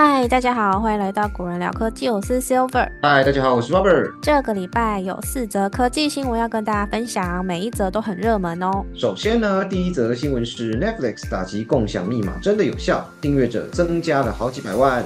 嗨，大家好，欢迎来到古人聊科技，我是 Silver。嗨，大家好，我是 Robert。这个礼拜有四则科技新闻要跟大家分享，每一则都很热门哦。首先呢，第一则新闻是 Netflix 打击共享密码真的有效，订阅者增加了好几百万，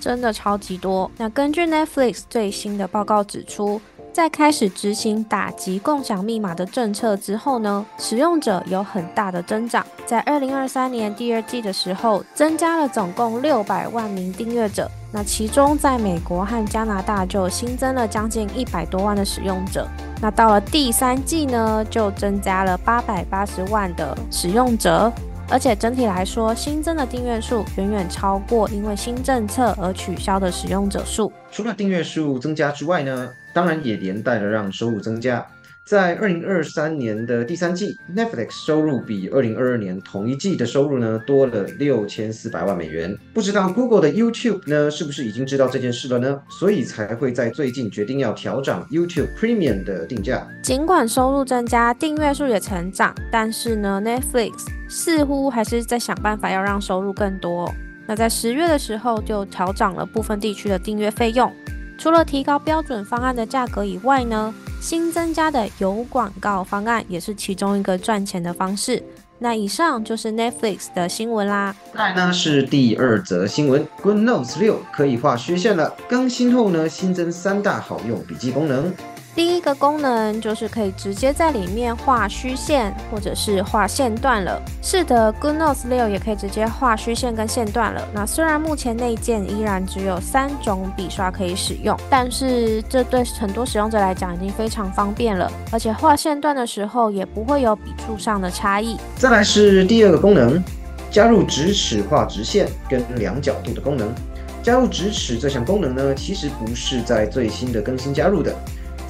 真的超级多。那根据 Netflix 最新的报告指出。在开始执行打击共享密码的政策之后呢，使用者有很大的增长。在二零二三年第二季的时候，增加了总共六百万名订阅者。那其中，在美国和加拿大就新增了将近一百多万的使用者。那到了第三季呢，就增加了八百八十万的使用者。而且整体来说，新增的订阅数远远超过因为新政策而取消的使用者数。除了订阅数增加之外呢，当然也连带了让收入增加。在二零二三年的第三季，Netflix 收入比二零二二年同一季的收入呢多了六千四百万美元。不知道 Google 的 YouTube 呢是不是已经知道这件事了呢？所以才会在最近决定要调整 YouTube Premium 的定价。尽管收入增加，订阅数也成长，但是呢，Netflix 似乎还是在想办法要让收入更多。那在十月的时候就调涨了部分地区的订阅费用。除了提高标准方案的价格以外呢，新增加的有广告方案也是其中一个赚钱的方式。那以上就是 Netflix 的新闻啦。再呢是第二则新闻，Good Notes 六可以画虚线了。更新后呢，新增三大好用笔记功能。第一个功能就是可以直接在里面画虚线或者是画线段了。是的，Good Notes 六也可以直接画虚线跟线段了。那虽然目前内建依然只有三种笔刷可以使用，但是这对很多使用者来讲已经非常方便了。而且画线段的时候也不会有笔触上的差异。再来是第二个功能，加入直尺画直线跟两角度的功能。加入直尺这项功能呢，其实不是在最新的更新加入的。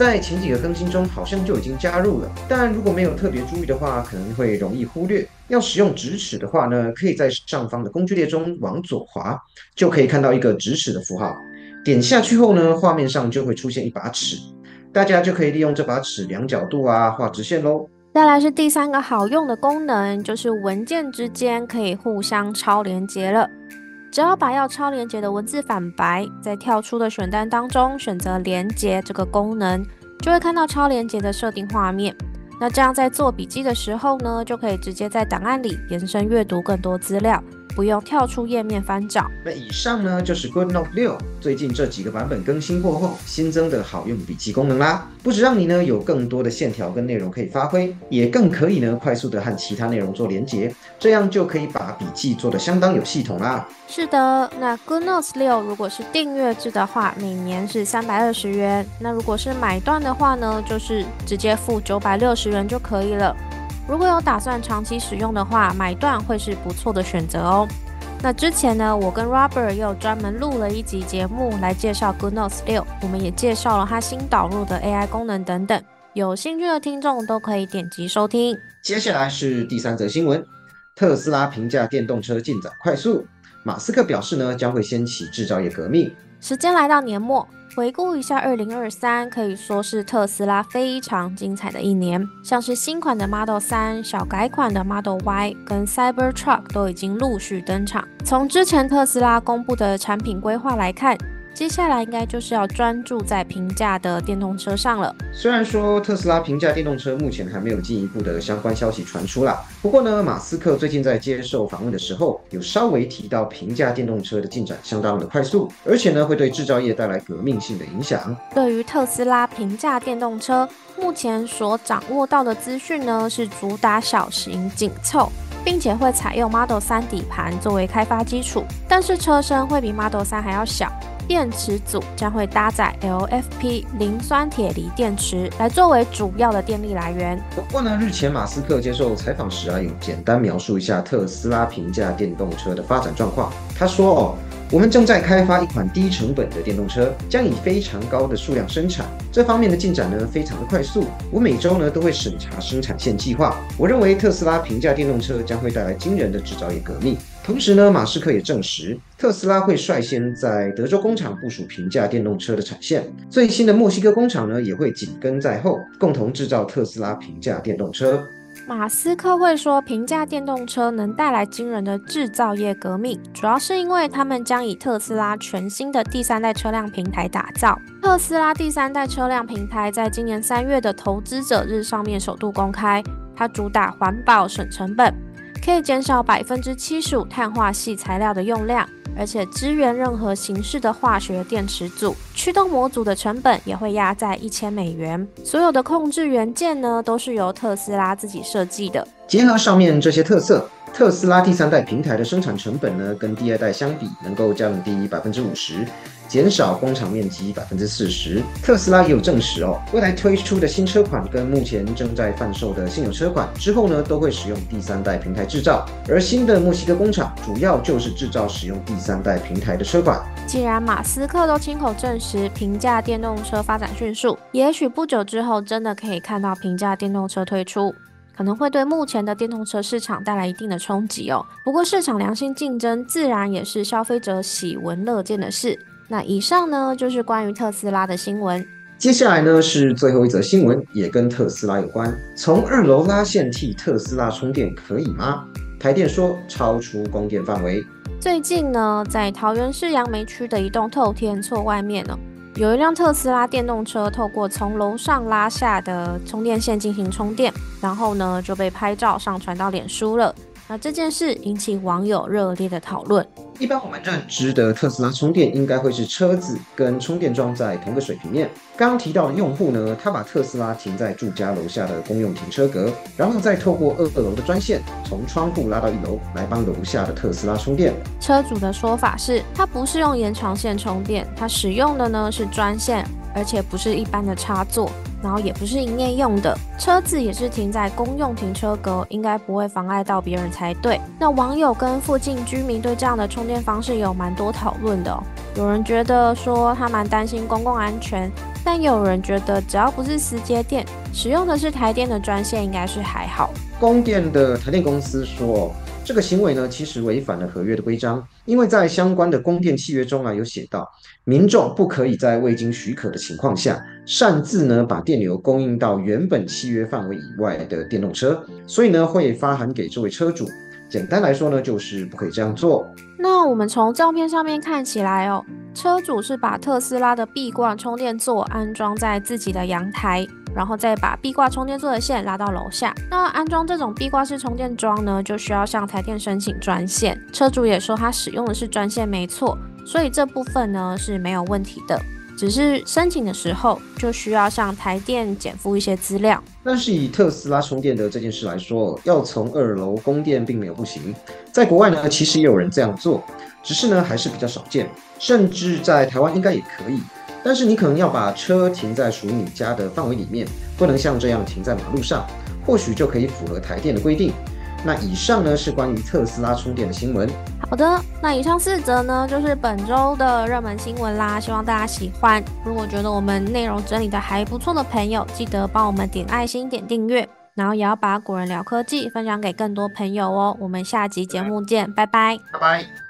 在前几个更新中好像就已经加入了，但如果没有特别注意的话，可能会容易忽略。要使用直尺的话呢，可以在上方的工具列中往左滑，就可以看到一个直尺的符号。点下去后呢，画面上就会出现一把尺，大家就可以利用这把尺量角度啊，画直线喽。再来是第三个好用的功能，就是文件之间可以互相超连接了。只要把要超连接的文字反白，在跳出的选单当中选择连接这个功能，就会看到超连接的设定画面。那这样在做笔记的时候呢，就可以直接在档案里延伸阅读更多资料。不用跳出页面翻找。那以上呢就是 Good Note 六最近这几个版本更新过后新增的好用笔记功能啦。不止让你呢有更多的线条跟内容可以发挥，也更可以呢快速的和其他内容做连接，这样就可以把笔记做得相当有系统啦。是的，那 Good Notes 六如果是订阅制的话，每年是三百二十元。那如果是买断的话呢，就是直接付九百六十元就可以了。如果有打算长期使用的话，买断会是不错的选择哦。那之前呢，我跟 Robert 又专门录了一集节目来介绍 Good Notes 六，我们也介绍了它新导入的 AI 功能等等。有兴趣的听众都可以点击收听。接下来是第三则新闻：特斯拉评价电动车进展快速，马斯克表示呢将会掀起制造业革命。时间来到年末。回顾一下，二零二三可以说是特斯拉非常精彩的一年，像是新款的 Model 三、小改款的 Model Y 跟 Cybertruck 都已经陆续登场。从之前特斯拉公布的产品规划来看。接下来应该就是要专注在平价的电动车上了。虽然说特斯拉平价电动车目前还没有进一步的相关消息传出啦，不过呢，马斯克最近在接受访问的时候，有稍微提到平价电动车的进展相当的快速，而且呢，会对制造业带来革命性的影响。对于特斯拉平价电动车，目前所掌握到的资讯呢，是主打小型紧凑，并且会采用 Model 3底盘作为开发基础，但是车身会比 Model 3还要小。电池组将会搭载 LFP 磷酸铁锂电池，来作为主要的电力来源。不过呢，日前马斯克接受采访时啊，有简单描述一下特斯拉平价电动车的发展状况。他说哦，我们正在开发一款低成本的电动车，将以非常高的数量生产。这方面的进展呢，非常的快速。我每周呢都会审查生产线计划。我认为特斯拉平价电动车将会带来惊人的制造业革命。同时呢，马斯克也证实，特斯拉会率先在德州工厂部署平价电动车的产线。最新的墨西哥工厂呢，也会紧跟在后，共同制造特斯拉平价电动车。马斯克会说，平价电动车能带来惊人的制造业革命，主要是因为他们将以特斯拉全新的第三代车辆平台打造。特斯拉第三代车辆平台在今年三月的投资者日上面首度公开，它主打环保、省成本，可以减少百分之七十五碳化系材料的用量。而且支援任何形式的化学电池组，驱动模组的成本也会压在一千美元。所有的控制元件呢，都是由特斯拉自己设计的。结合上面这些特色。特斯拉第三代平台的生产成本呢，跟第二代相比，能够降低百分之五十，减少工厂面积百分之四十。特斯拉也有证实哦，未来推出的新车款跟目前正在贩售的现有车款之后呢，都会使用第三代平台制造。而新的墨西哥工厂主要就是制造使用第三代平台的车款。既然马斯克都亲口证实平价电动车发展迅速，也许不久之后真的可以看到平价电动车推出。可能会对目前的电动车市场带来一定的冲击哦。不过市场良性竞争自然也是消费者喜闻乐见的事。那以上呢就是关于特斯拉的新闻。接下来呢是最后一则新闻，也跟特斯拉有关。从二楼拉线替特斯拉充电可以吗？台电说超出供电范围。最近呢，在桃园市杨梅区的一栋透天厝外面呢。有一辆特斯拉电动车透过从楼上拉下的充电线进行充电，然后呢就被拍照上传到脸书了。那这件事引起网友热烈的讨论。一般我们认知的特斯拉充电应该会是车子跟充电桩在同个水平面。刚刚提到的用户呢，他把特斯拉停在住家楼下的公用停车格，然后再透过二楼的专线从窗户拉到一楼来帮楼下的特斯拉充电。车主的说法是，他不是用延长线充电，他使用的呢是专线，而且不是一般的插座。然后也不是营业用的车子，也是停在公用停车格，应该不会妨碍到别人才对。那网友跟附近居民对这样的充电方式有蛮多讨论的，有人觉得说他蛮担心公共安全，但有人觉得只要不是私接电，使用的是台电的专线，应该是还好。供电的台电公司说。这个行为呢，其实违反了合约的规章，因为在相关的供电契约中啊，有写到民众不可以在未经许可的情况下，擅自呢把电流供应到原本契约范围以外的电动车，所以呢会发函给这位车主。简单来说呢，就是不可以这样做。那我们从照片上面看起来哦，车主是把特斯拉的壁挂充电座安装在自己的阳台。然后再把壁挂充电座的线拉到楼下。那安装这种壁挂式充电桩呢，就需要向台电申请专线。车主也说他使用的是专线，没错，所以这部分呢是没有问题的。只是申请的时候就需要向台电减负一些资料。但是以特斯拉充电的这件事来说，要从二楼供电并没有不行。在国外呢，其实也有人这样做，只是呢还是比较少见，甚至在台湾应该也可以。但是你可能要把车停在属于你家的范围里面，不能像这样停在马路上，或许就可以符合台电的规定。那以上呢是关于特斯拉充电的新闻。好的，那以上四则呢就是本周的热门新闻啦，希望大家喜欢。如果觉得我们内容整理的还不错的朋友，记得帮我们点爱心、点订阅，然后也要把古人聊科技分享给更多朋友哦。我们下集节目见，拜拜，拜拜。